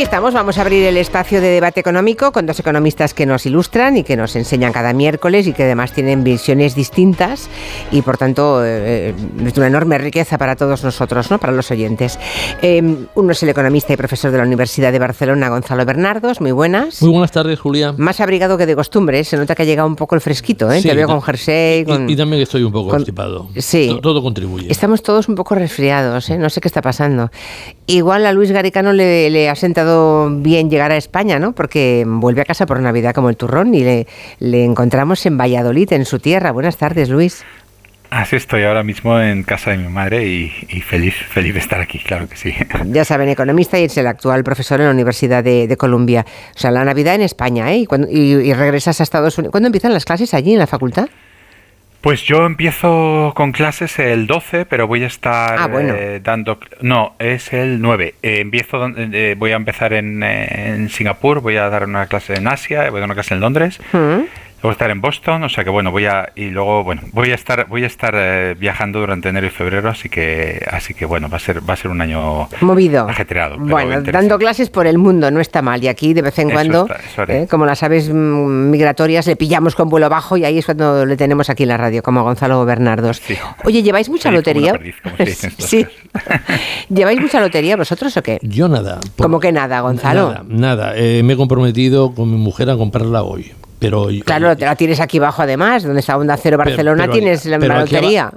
aquí estamos, vamos a abrir el espacio de debate económico con dos economistas que nos ilustran y que nos enseñan cada miércoles y que además tienen visiones distintas y por tanto eh, es una enorme riqueza para todos nosotros, ¿no? para los oyentes. Eh, uno es el economista y profesor de la Universidad de Barcelona, Gonzalo Bernardos, muy buenas. Muy buenas tardes, Julia. Más abrigado que de costumbre, se nota que ha llegado un poco el fresquito, ¿eh? te veo con jersey. Y, también que estoy un poco constipado. Sí. Todo, contribuye. Estamos todos un poco resfriados, ¿eh? no sé qué está pasando. Igual a Luis Garicano le, le ha sentado bien llegar a España, ¿no? Porque vuelve a casa por Navidad como el turrón y le, le encontramos en Valladolid, en su tierra. Buenas tardes, Luis. Así estoy ahora mismo en casa de mi madre y, feliz, feliz de estar aquí, claro que sí. Ya saben, economista y es el actual profesor en la Universidad de, Columbia. O sea, la Navidad en España, ¿eh? Y, cuando, y regresas a Estados Unidos. ¿Cuándo empiezan las clases allí en la facultad? Pues yo empiezo con clases el 12, pero voy a estar ah, eh, dando... No, es el 9. Eh, empiezo, eh, voy a empezar en, en, Singapur, voy a dar una clase en Asia, voy a dar una clase en Londres. Mm. A estar en Boston, o sea que bueno, voy a y luego bueno, voy a estar voy a estar eh, viajando durante enero y febrero, así que así que bueno, va a ser va a ser un año movido, ajetreado. Bueno, dando clases por el mundo no está mal y aquí de vez en cuando, eh, como las aves mm, migratorias, le pillamos con vuelo bajo y ahí es cuando le tenemos aquí en la radio, como Gonzalo Bernardos. Oye, ¿lleváis mucha lotería? sí. ¿Lleváis mucha lotería vosotros o qué? Yo nada. ¿Cómo que nada, Gonzalo? Nada, nada. Eh, me he comprometido con mi mujer a comprarla hoy. Pero, claro, te la tienes aquí abajo además, donde está Onda Cero Barcelona, tienes la lotería.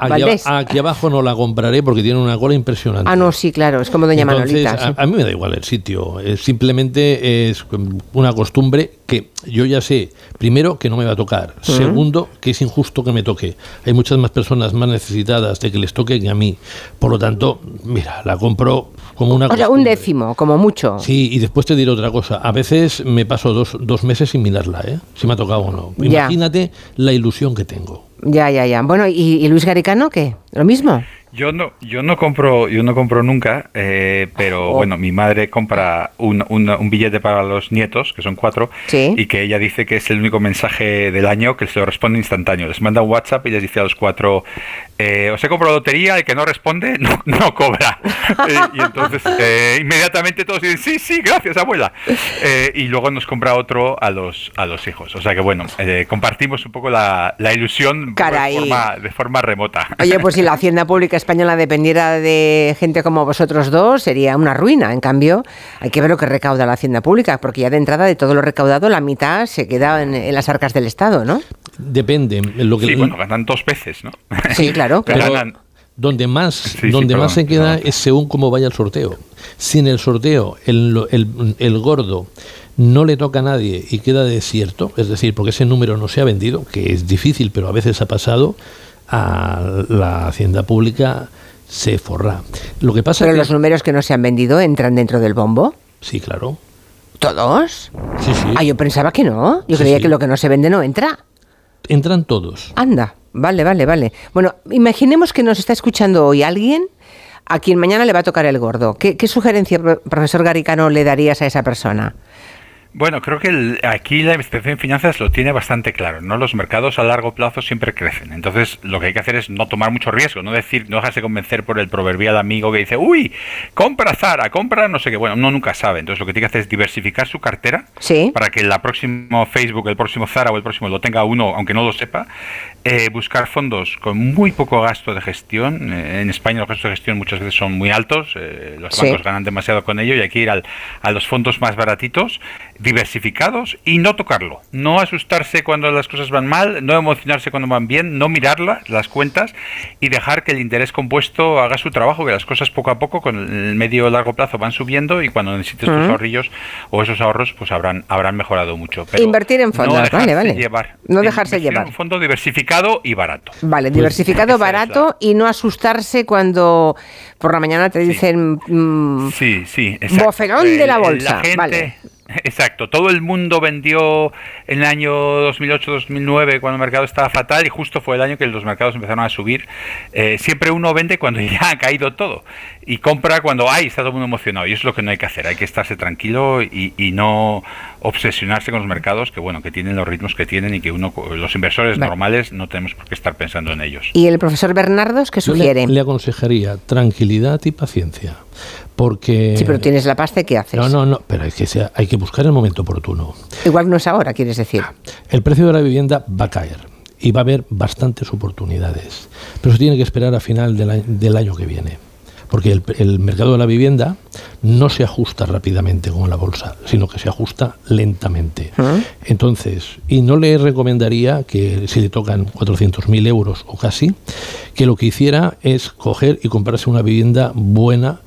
Aquí, abajo no la compraré porque tiene una cola impresionante. Ah, no, sí, claro, es como Doña Manolita. A, mí me da igual el sitio, simplemente es una costumbre que yo ya sé, primero, que no me va a tocar, segundo, que es injusto que me toque. Hay muchas más personas más necesitadas de que les toque que a mí. Por lo tanto, mira, la compro como una... O sea, un décimo, como mucho. Sí, y después te diré otra cosa. A veces me paso dos, dos meses sin mirarla, ¿eh? Si me ha tocado o no. Imagínate la ilusión que tengo. Ya, ya, ya. Bueno, ¿y, y Luis Garicano qué? ¿Lo mismo? Yo no, yo no compro, yo no compro nunca, eh, pero oh. bueno, mi madre compra un, un, billete para los nietos, que son cuatro, y que ella dice que es el único mensaje del año que se lo responde instantáneo. Les manda un WhatsApp y les dice a los cuatro, eh, os he comprado lotería, el que no responde no, no cobra. Eh, y entonces eh, inmediatamente todos dicen, sí, sí, gracias abuela. y luego nos compra otro a los, a los hijos. O sea que bueno, compartimos un poco la, la ilusión de forma, de forma remota. Oye, pues si la Hacienda Pública española dependiera de gente como vosotros dos, sería una ruina. En cambio, hay que ver lo que recauda la Hacienda Pública, porque ya de entrada de todo lo recaudado, la mitad se queda en, las arcas del Estado, ¿no? Depende. Lo que sí, bueno, ganan dos veces, ¿no? Sí, claro. Pero, donde más, donde más se queda es según cómo vaya el sorteo. Si en el sorteo el, el, el gordo no le toca a nadie y queda desierto, es decir, porque ese número no se ha vendido, que es difícil, pero a veces ha pasado, a la hacienda pública se forra. Lo que pasa ¿Pero los números que no se han vendido entran dentro del bombo? Sí, claro. ¿Todos? Sí, sí. Ah, yo pensaba que no. Yo creía que lo que no se vende no entra. Entran todos. Anda, vale, vale, vale. Bueno, imaginemos que nos está escuchando hoy alguien a quien mañana le va a tocar el gordo. ¿Qué, qué sugerencia, profesor Garicano, le darías a esa persona? Bueno, creo que aquí la investigación en finanzas lo tiene bastante claro, ¿no? Los mercados a largo plazo siempre crecen. Entonces, lo que hay que hacer es no tomar mucho riesgo, no decir, no dejarse convencer por el proverbial amigo que dice, uy, compra Zara, compra no sé qué. Bueno, uno nunca sabe. Entonces, lo que tiene que hacer es diversificar su cartera para que el próximo Facebook, el próximo Zara o el próximo lo tenga uno, aunque no lo sepa. Eh, buscar fondos con muy poco gasto de gestión. Eh, en España los gastos de gestión muchas veces son muy altos, eh, los bancos ganan demasiado con ello y hay que ir al, a los fondos más baratitos diversificados y no tocarlo. No asustarse cuando las cosas van mal, no emocionarse cuando van bien, no mirarlas, las cuentas y dejar que el interés compuesto haga su trabajo, que las cosas poco a poco con el medio o largo plazo van subiendo y cuando necesites tus ahorrillos o esos ahorros pues habrán habrán mejorado mucho. Invertir en fondos, vale, vale. Llevar, no dejarse llevar. un fondo diversificado y barato. Vale, pues diversificado, barato y no asustarse cuando por la mañana te dicen mm, sí, sí, boferón de la bolsa. vale. Exacto, todo el mundo vendió en el año 2008-2009 cuando el mercado estaba fatal y justo fue el año que los mercados empezaron a subir. Eh, siempre uno vende cuando ya ha caído todo y compra cuando hay está todo el mundo emocionado y eso es lo que no hay que hacer, hay que estarse tranquilo y, no obsesionarse con los mercados que bueno que tienen los ritmos que tienen y que uno los inversores normales no tenemos por qué estar pensando en ellos. ¿Y el profesor Bernardos qué sugiere? Le, aconsejaría tranquilidad y paciencia. Porque... Sí, pero tienes la pasta, ¿qué haces? No, no, no, pero hay que, hay que buscar el momento oportuno. Igual no es ahora, quieres decir. El precio de la vivienda va a caer y va a haber bastantes oportunidades, pero se tiene que esperar a final del año que viene porque el, mercado de la vivienda no se ajusta rápidamente como la bolsa, sino que se ajusta lentamente. Ah. Entonces, y no le recomendaría que si le tocan 400.000 euros o casi, que lo que hiciera es coger y comprarse una vivienda buena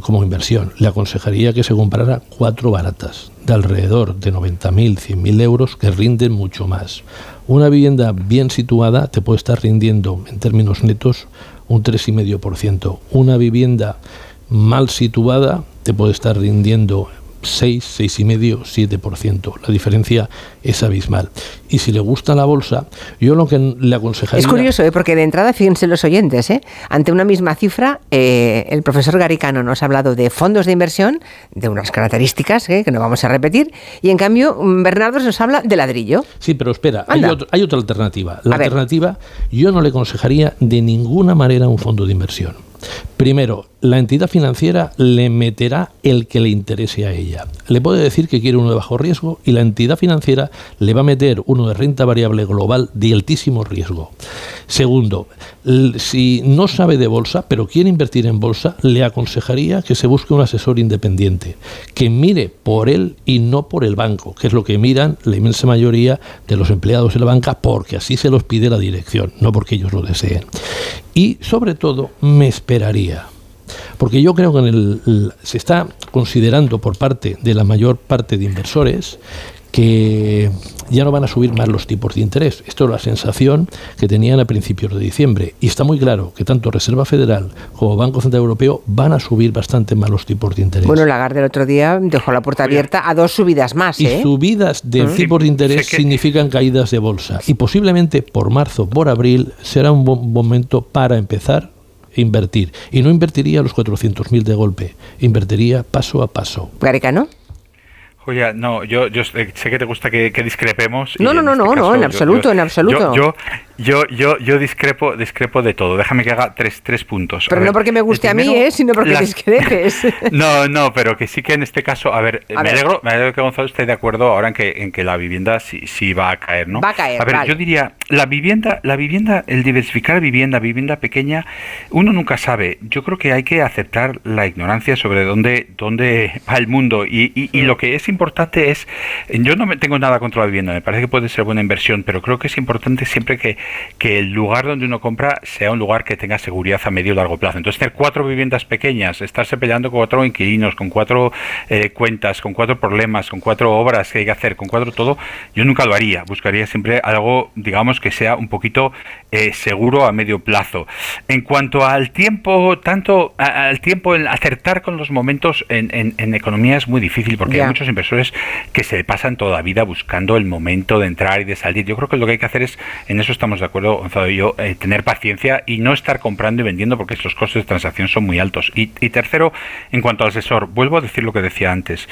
como inversión. Le aconsejaría que se comprara cuatro baratas de alrededor de 90.000, 100.000 euros que rinden mucho más. Una vivienda bien situada te puede estar rindiendo en términos netos un 3,5%. Una vivienda mal situada te puede estar rindiendo 6, 6,5, 7%. La diferencia es abismal. Y si le gusta la bolsa, yo lo que le aconsejaría... Es curioso, ¿eh? porque de entrada, fíjense los oyentes, ¿eh? ante una misma cifra, eh, el profesor Garicano nos ha hablado de fondos de inversión, de unas características que no vamos a repetir, y en cambio Bernardo nos habla de ladrillo. Sí, pero espera, hay, hay, otra alternativa. La alternativa, yo no le aconsejaría de ninguna manera un fondo de inversión. Primero, la entidad financiera le meterá el que le interese a ella. Le puede decir que quiere uno de bajo riesgo y la entidad financiera le va a meter uno de renta variable global de altísimo riesgo. Segundo, si no sabe de bolsa, pero quiere invertir en bolsa, le aconsejaría que se busque un asesor independiente, que mire por él y no por el banco, que es lo que miran la inmensa mayoría de los empleados de la banca, porque así se los pide la dirección, no porque ellos lo deseen. Y sobre todo, me esperaría porque yo creo que se está considerando por parte de la mayor parte de inversores que ya no van a subir más los tipos de interés. Esto es la sensación que tenían a principios de diciembre. Y está muy claro que tanto Reserva Federal como Banco Central Europeo van a subir bastante más los tipos de interés. Bueno, Lagarde el otro día dejó la puerta abierta a dos subidas más. Y ¿eh? subidas de mm. tipos de interés significan caídas de bolsa. Y posiblemente por marzo, por abril, será un buen momento para empezar invertir. Y no invertiría los 400.000 de golpe, invertiría paso a paso. ¿Garicano? Oye, no, yo, yo sé que te gusta que, discrepemos. No, no, no, este no, no, en absoluto, en absoluto. Yo, yo, yo, yo discrepo, discrepo de todo. Déjame que haga tres, tres puntos. Pero no porque me guste a mí, ¿eh? sino porque discrepes. no, no, pero que sí que en este caso, a ver, me, Alegro, me alegro que Gonzalo esté de acuerdo ahora en que, en que la vivienda sí, sí va a caer, ¿no? Va a caer. A ver, yo diría, la vivienda, la vivienda, el diversificar vivienda, vivienda pequeña, uno nunca sabe. Yo creo que hay que aceptar la ignorancia sobre dónde, dónde va el mundo. Y, y, y lo que es importante es, yo no me tengo nada contra la vivienda, me parece que puede ser buena inversión, pero creo que es importante siempre que que el lugar donde uno compra sea un lugar que tenga seguridad a medio y largo plazo. Entonces, tener cuatro viviendas pequeñas, estarse peleando con cuatro inquilinos, con cuatro eh, cuentas, con cuatro problemas, con cuatro obras que hay que hacer, con cuatro todo, yo nunca lo haría. Buscaría siempre algo, digamos, que sea un poquito eh, seguro a medio plazo. En cuanto al tiempo, tanto al tiempo, en acertar con los momentos en, en, economía es muy difícil porque hay muchos inversores que se pasan toda la vida buscando el momento de entrar y de salir. Yo creo que lo que hay que hacer es, en eso estamos de acuerdo, Gonzalo y yo, tener paciencia y no estar comprando y vendiendo porque los costes de transacción son muy altos. Y, tercero, en cuanto al asesor, vuelvo a decir lo que decía antes.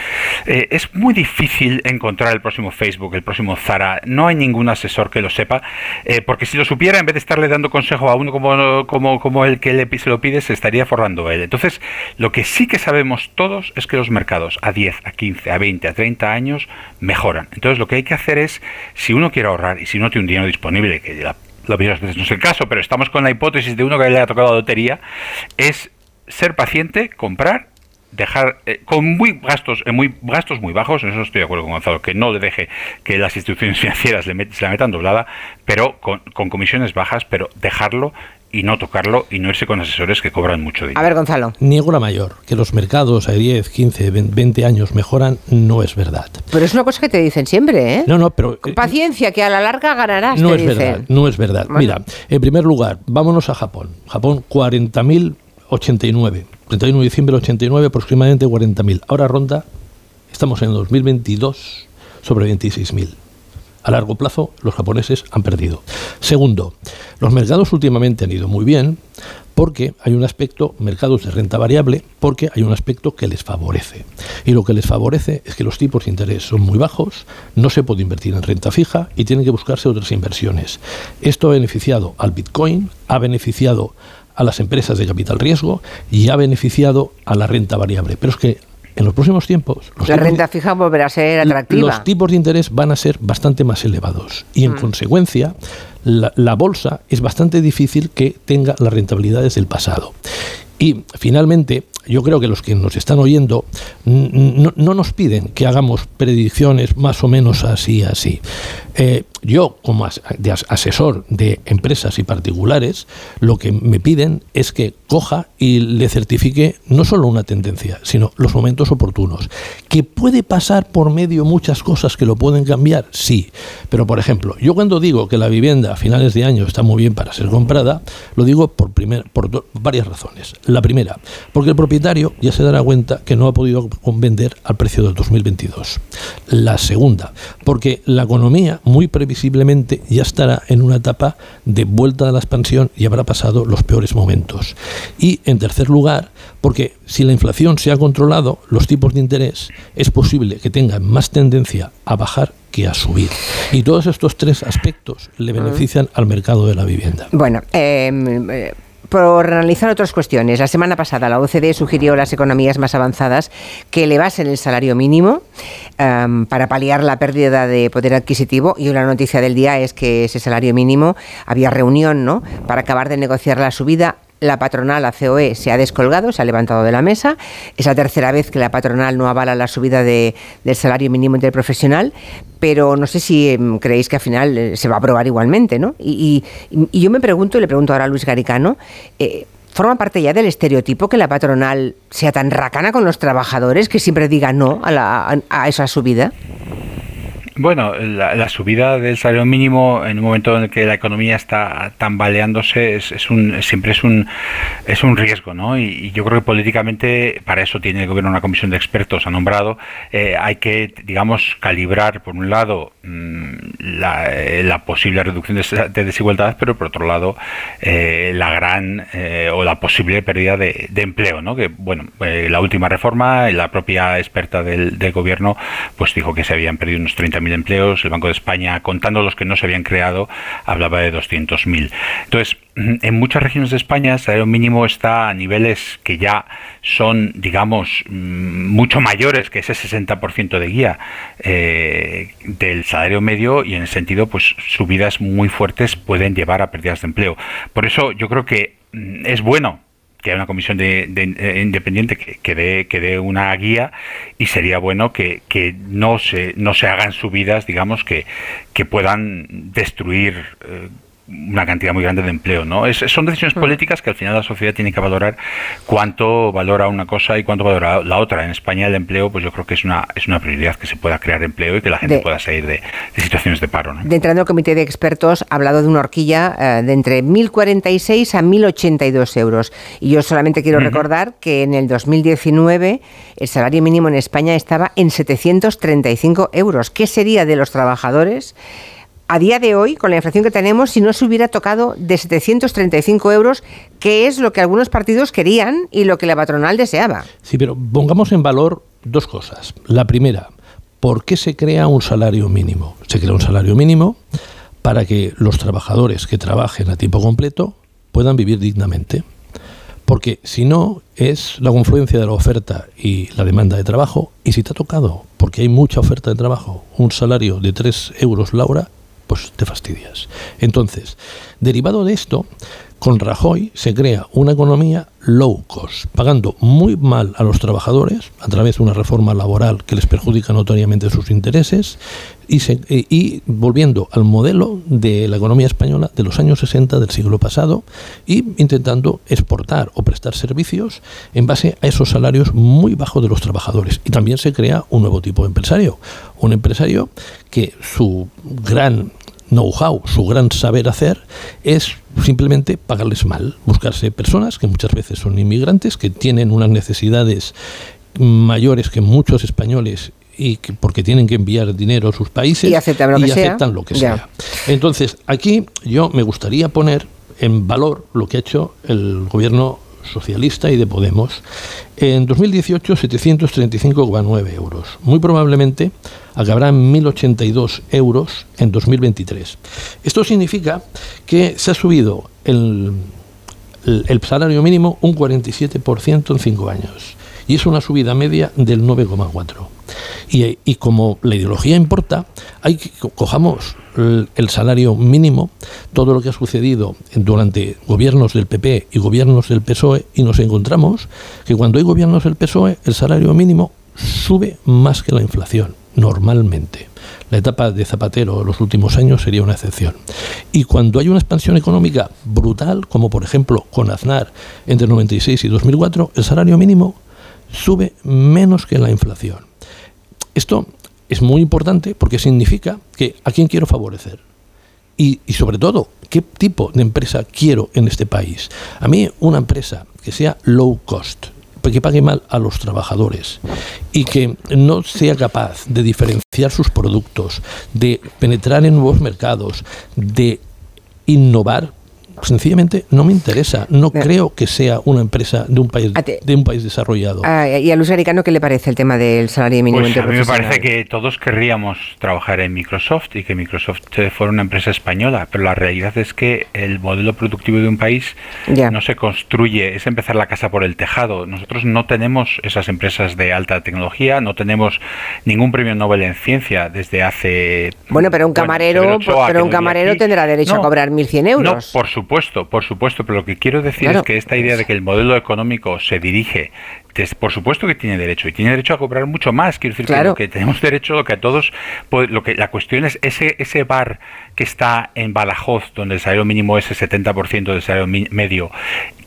Eh, es muy difícil encontrar el próximo Facebook, el próximo Zara. No hay ningún asesor que lo sepa, eh, porque si lo supiera, en vez de estarle dando consejo a uno como, como, como el que se lo pide, se estaría forrando él. Entonces, lo que sí que sabemos todos es que los mercados a 10, a 15, a 20, a 30 años mejoran. Entonces, lo que hay que hacer es, si uno quiere ahorrar y si no tiene un dinero disponible, que la lo veces no es el caso, pero estamos con la hipótesis de uno que le ha tocado la lotería, es ser paciente, comprar, dejar eh, con muy gastos eh, muy gastos muy bajos, en eso estoy de acuerdo con Gonzalo, que no le deje que las instituciones financieras le se la metan doblada, pero con comisiones bajas, pero dejarlo y no tocarlo y no irse con asesores que cobran mucho dinero. A ver, Gonzalo. Niego la mayor. Que los mercados a 10, 15, 20 años mejoran no es verdad. Pero es una cosa que te dicen siempre, ¿eh? No, no, pero... Eh, paciencia, que a la larga ganarás, No es verdad, no es verdad. Mira, en primer lugar, vámonos a Japón. Japón, 40.089. 31 de diciembre del 89, aproximadamente 40.000. Ahora ronda, estamos en 2022, sobre 26.000. A largo plazo, los japoneses han perdido. Segundo, los mercados últimamente han ido muy bien porque hay un aspecto, mercados de renta variable, porque hay un aspecto que les favorece. Y lo que les favorece es que los tipos de interés son muy bajos, no se puede invertir en renta fija y tienen que buscarse otras inversiones. Esto ha beneficiado al Bitcoin, ha beneficiado a las empresas de capital riesgo y ha beneficiado a la renta variable. Pero es que en los próximos tiempos... la renta fija volverá a ser atractiva. Los tipos de interés van a ser bastante más elevados y en mm. consecuencia la, la, bolsa es bastante difícil que tenga las rentabilidades del pasado. Y finalmente, yo creo que los que nos están oyendo no, nos piden que hagamos predicciones más o menos así, así. Eh, yo, como asesor de empresas y particulares, lo que me piden es que coja y le certifique no solo una tendencia, sino los momentos oportunos. ¿Que puede pasar por medio muchas cosas que lo pueden cambiar? Sí. Pero, por ejemplo, yo cuando digo que la vivienda a finales de año está muy bien para ser comprada, lo digo por, primer, por varias razones. La primera, porque el propietario ya se dará cuenta que no ha podido vender al precio del 2022. La segunda, porque la economía muy previsiblemente ya estará en una etapa de vuelta a la expansión y habrá pasado los peores momentos. Y en tercer lugar, porque si la inflación se ha controlado, los tipos de interés es posible que tengan más tendencia a bajar que a subir. Y todos estos tres aspectos le benefician al mercado de la vivienda. Bueno, eh, por analizar otras cuestiones. La semana pasada la OCDE sugirió a las economías más avanzadas que elevasen el salario mínimo em, para paliar la pérdida de poder adquisitivo y una noticia del día es que ese salario mínimo había reunión ¿no? para acabar de negociar la subida la patronal, la COE, se ha descolgado, se ha levantado de la mesa. Es la tercera vez que la patronal no avala la subida del salario mínimo interprofesional, pero no sé si em, creéis que al final eh, se va a aprobar igualmente, ¿no? Y, yo me pregunto, y le pregunto ahora a Luis Garicano, eh, ¿forma parte ya del estereotipo que la patronal sea tan racana con los trabajadores que siempre diga no a, a esa subida? Bueno, la, subida del salario mínimo en un momento en el que la economía está tambaleándose es, es un, siempre es un, es un riesgo, ¿no? Y, yo creo que políticamente para eso tiene el gobierno una comisión de expertos, ha nombrado. Eh, hay que, digamos, calibrar, por un lado, mm, eh, la, posible reducción de, desigualdades, pero por otro lado, eh, la gran o la posible pérdida de, empleo, ¿no? Que, bueno, la última reforma, la propia experta del, del gobierno, pues dijo que se habían perdido unos 30 empleos, el Banco de España, contando los que no se habían creado, hablaba de 200.000. Entonces, en muchas regiones de España el salario mínimo está a niveles que ya son, digamos, mm, mucho mayores que ese 60% de guía eh, del salario medio y en el sentido, pues subidas muy fuertes pueden llevar a pérdidas de empleo. Por eso yo creo que mm, es bueno que haya una comisión de, eh, independiente que, dé, una guía y sería bueno que, no se no se hagan subidas digamos que, que puedan destruir eh, una cantidad muy grande de empleo, ¿no? Es, son decisiones mm. políticas que al final la sociedad tiene que valorar cuánto valora una cosa y cuánto valora la otra. En España el empleo, pues yo creo que es una es una prioridad que se pueda crear empleo y que la gente pueda salir de, situaciones de paro. ¿no? De entrando el comité de expertos ha hablado de una horquilla eh, de entre 1.046 a 1.082 euros. Y yo solamente quiero recordar que en el 2019 el salario mínimo en España estaba en 735 euros. ¿Qué sería de los trabajadores? A día de hoy, con la inflación que tenemos, si no se hubiera tocado de 735 euros, que es lo que algunos partidos querían y lo que la patronal deseaba. Sí, pero pongamos en valor dos cosas. La primera, ¿por qué se crea un salario mínimo? Se crea un salario mínimo para que los trabajadores que trabajen a tiempo completo puedan vivir dignamente. Porque si no, es la confluencia de la oferta y la demanda de trabajo. Y si te ha tocado, porque hay mucha oferta de trabajo, un salario de 3 euros la hora, pues te fastidias. Entonces, derivado de esto, con Rajoy se crea una economía low cost, pagando muy mal a los trabajadores a través de una reforma laboral que les perjudica notoriamente sus intereses y, eh, y volviendo al modelo de la economía española de los años 60 del siglo pasado y intentando exportar o prestar servicios en base a esos salarios muy bajos de los trabajadores. Y también se crea un nuevo tipo de empresario, un empresario que su gran know-how, su gran saber hacer, es simplemente pagarles mal, buscarse personas que muchas veces son inmigrantes, que tienen unas necesidades mayores que muchos españoles y porque tienen que enviar dinero a sus países y aceptan lo que, sea. Aceptan lo que sea. Entonces, aquí yo me gustaría poner en valor lo que ha hecho el gobierno socialista y de Podemos. En 2018, 735,9 euros. Muy probablemente acabarán 1.082 euros en 2023. Esto significa que se ha subido el, el, salario mínimo un 47% en cinco años. Y es una subida media del 9,4%. Y, y, como la ideología importa, hay que cojamos el, salario mínimo, todo lo que ha sucedido durante gobiernos del PP y gobiernos del PSOE, y nos encontramos que cuando hay gobiernos del PSOE, el salario mínimo sube más que la inflación, normalmente. La etapa de Zapatero en los últimos años sería una excepción. Y cuando hay una expansión económica brutal, como por ejemplo con Aznar entre 96 y 2004, el salario mínimo sube menos que la inflación. Esto es muy importante porque significa que a quién quiero favorecer. Y, y, sobre todo, ¿qué tipo de empresa quiero en este país? A mí una empresa que sea low cost, que pague mal a los trabajadores y que no sea capaz de diferenciar sus productos, de penetrar en nuevos mercados, de innovar sencillamente no me interesa. No creo que sea una empresa de un país de un país desarrollado. Ah, ¿Y a Luis Aricano qué le parece el tema del salario mínimo pues A mí me parece que todos querríamos trabajar en Microsoft y que Microsoft fuera una empresa española, pero la realidad es que el modelo productivo de un país no se construye, es empezar la casa por el tejado. Nosotros no tenemos esas empresas de alta tecnología, no tenemos ningún premio Nobel en ciencia desde hace Bueno, pero un camarero, pero un camarero tendrá derecho a cobrar 1100 euros. No, por supuesto supuesto, por supuesto, pero lo que quiero decir es que esta idea de que el modelo económico se dirige, por supuesto que tiene derecho y tiene derecho a cobrar mucho más. Quiero decir que, lo que tenemos derecho, lo que a todos, pues, lo que la cuestión es ese ese bar que está en Badajoz, donde el salario mínimo es el 70% del salario medio.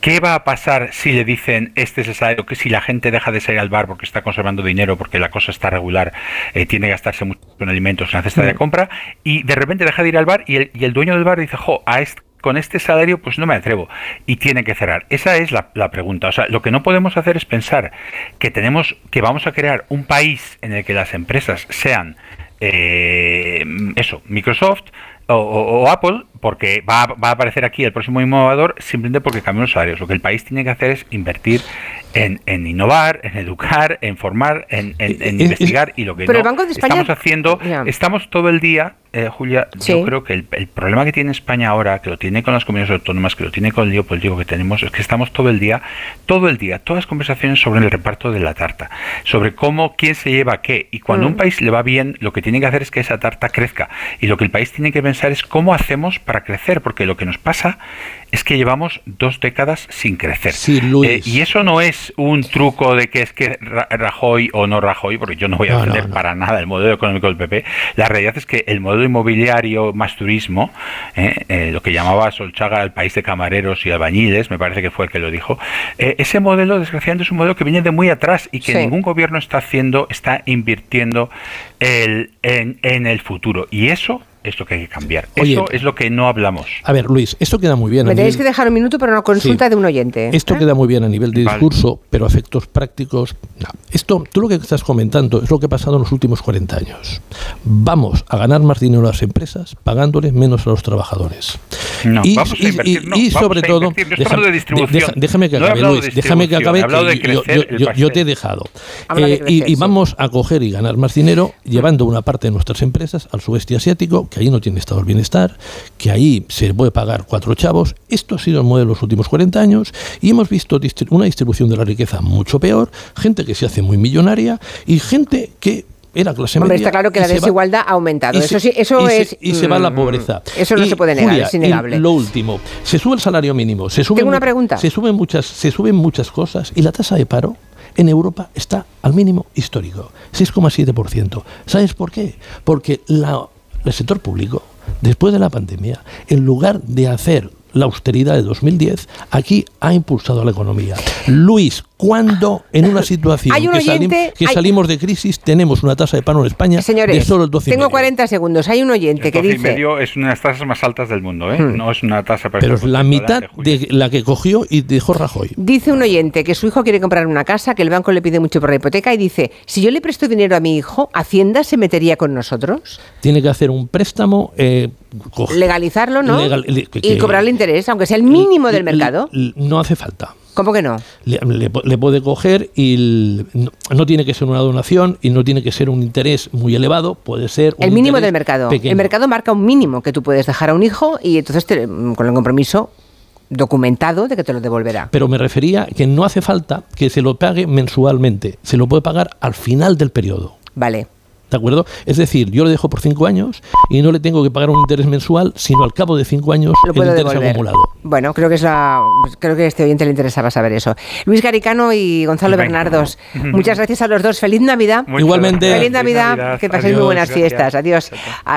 ¿Qué va a pasar si le dicen este es el salario, que si la gente deja de salir al bar porque está conservando dinero, porque la cosa está regular, eh, tiene que gastarse mucho en alimentos, en la cesta de mm. compra, y de repente deja de ir al bar y el, y el dueño del bar dice, jo, a este con este salario pues no me atrevo y tiene que cerrar. Esa es la, pregunta. O sea, lo que no podemos hacer es pensar que tenemos que vamos a crear un país en el que las empresas sean eh, eso, Microsoft o, Apple, porque va, va, a aparecer aquí el próximo innovador simplemente porque cambian los salarios. Lo que el país tiene que hacer es invertir en, innovar, en educar, en formar, en, investigar y lo que Pero el Banco de España... estamos haciendo, estamos todo el día, eh, Julia, yo creo que el, problema que tiene España ahora, que lo tiene con las comunidades autónomas, que lo tiene con el lío político que tenemos, es que estamos todo el día, todo el día, todas las conversaciones sobre el reparto de la tarta, sobre cómo, quién se lleva qué, y cuando a un mm. país le va bien, lo que tiene que hacer es que esa tarta crezca, y lo que el país tiene que pensar es cómo hacemos para crecer, porque lo que nos pasa es que llevamos dos décadas sin crecer. Eh, y eso no es un truco de que es que Rajoy o no Rajoy, porque yo no voy a defender para nada el modelo económico del PP. La realidad es que el modelo inmobiliario más turismo, eh, eh, lo que llamaba Solchaga el país de camareros y albañiles, me parece que fue el que lo dijo, ese modelo desgraciadamente es un modelo que viene de muy atrás y que ningún gobierno está haciendo, está invirtiendo el, en, en el futuro. Y eso es lo que hay que cambiar. Eso es lo que no hablamos. A ver, Luis, esto queda muy bien. Me tenéis que dejar un minuto para una consulta de un oyente. Esto ¿eh? queda muy bien a nivel de discurso, pero a efectos prácticos. No. Esto, tú lo que estás comentando es lo que ha pasado en los últimos 40 años. Vamos a ganar más dinero a las empresas pagándoles menos a los trabajadores. No, y, vamos a invertir, y, sobre todo, déjame que acabe, Luis, déjame que acabe. yo, te he dejado. Eh, y, y vamos a coger y ganar más dinero llevando una parte de nuestras empresas al sudeste asiático, que ahí no tiene estado el bienestar, que ahí se puede pagar cuatro chavos. Esto ha sido el modelo de los últimos 40 años y hemos visto una distribución de la riqueza mucho peor, gente que se hace muy millonaria y gente que era clase Hombre, está claro que la desigualdad ha aumentado. Eso sí, eso es. y se va la mm, pobreza. Eso no se puede negar, es innegable. lo último, se sube el salario mínimo, se Tengo una pregunta. Se suben muchas, se suben muchas cosas y la tasa de paro en Europa está al mínimo histórico, 6,7%. ¿Sabes por qué? Porque la el sector público, después de la pandemia, en lugar de hacer la austeridad de 2010, aquí ha impulsado la economía. Luis, cuando en una situación que, salimos de crisis tenemos una tasa de paro en España de solo el 12 Tengo 40 segundos. Hay un oyente que dice... medio es una de las tasas más altas del mundo, ¿eh? Hmm. No es una tasa... Pero es la mitad de la que cogió y dejó Rajoy. Dice un oyente que su hijo quiere comprar una casa, que el banco le pide mucho por la hipoteca y dice, si yo le presto dinero a mi hijo, ¿Hacienda se metería con nosotros? Tiene que hacer un préstamo... Eh, legalizarlo, ¿no? y cobrarle interés, aunque sea el mínimo del mercado. No hace falta. ¿Cómo que no? Le, puede coger y no, tiene que ser una donación y no tiene que ser un interés muy elevado, puede ser... el mínimo del mercado. El mercado marca un mínimo que tú puedes dejar a un hijo y entonces con el compromiso documentado de que te lo devolverá. Pero me refería que no hace falta que se lo pague mensualmente, se lo puede pagar al final del periodo. Vale. ¿De acuerdo? Es decir, yo lo dejo por cinco años y no le tengo que pagar un interés mensual, sino al cabo de cinco años el interés acumulado. Bueno, creo que es la, creo que a este oyente le interesaba saber eso. Luis Garicano y Gonzalo Bernardos, muchas gracias a los dos. Feliz Navidad. Igualmente. Feliz Navidad. Que paséis muy buenas fiestas. Adiós. Hasta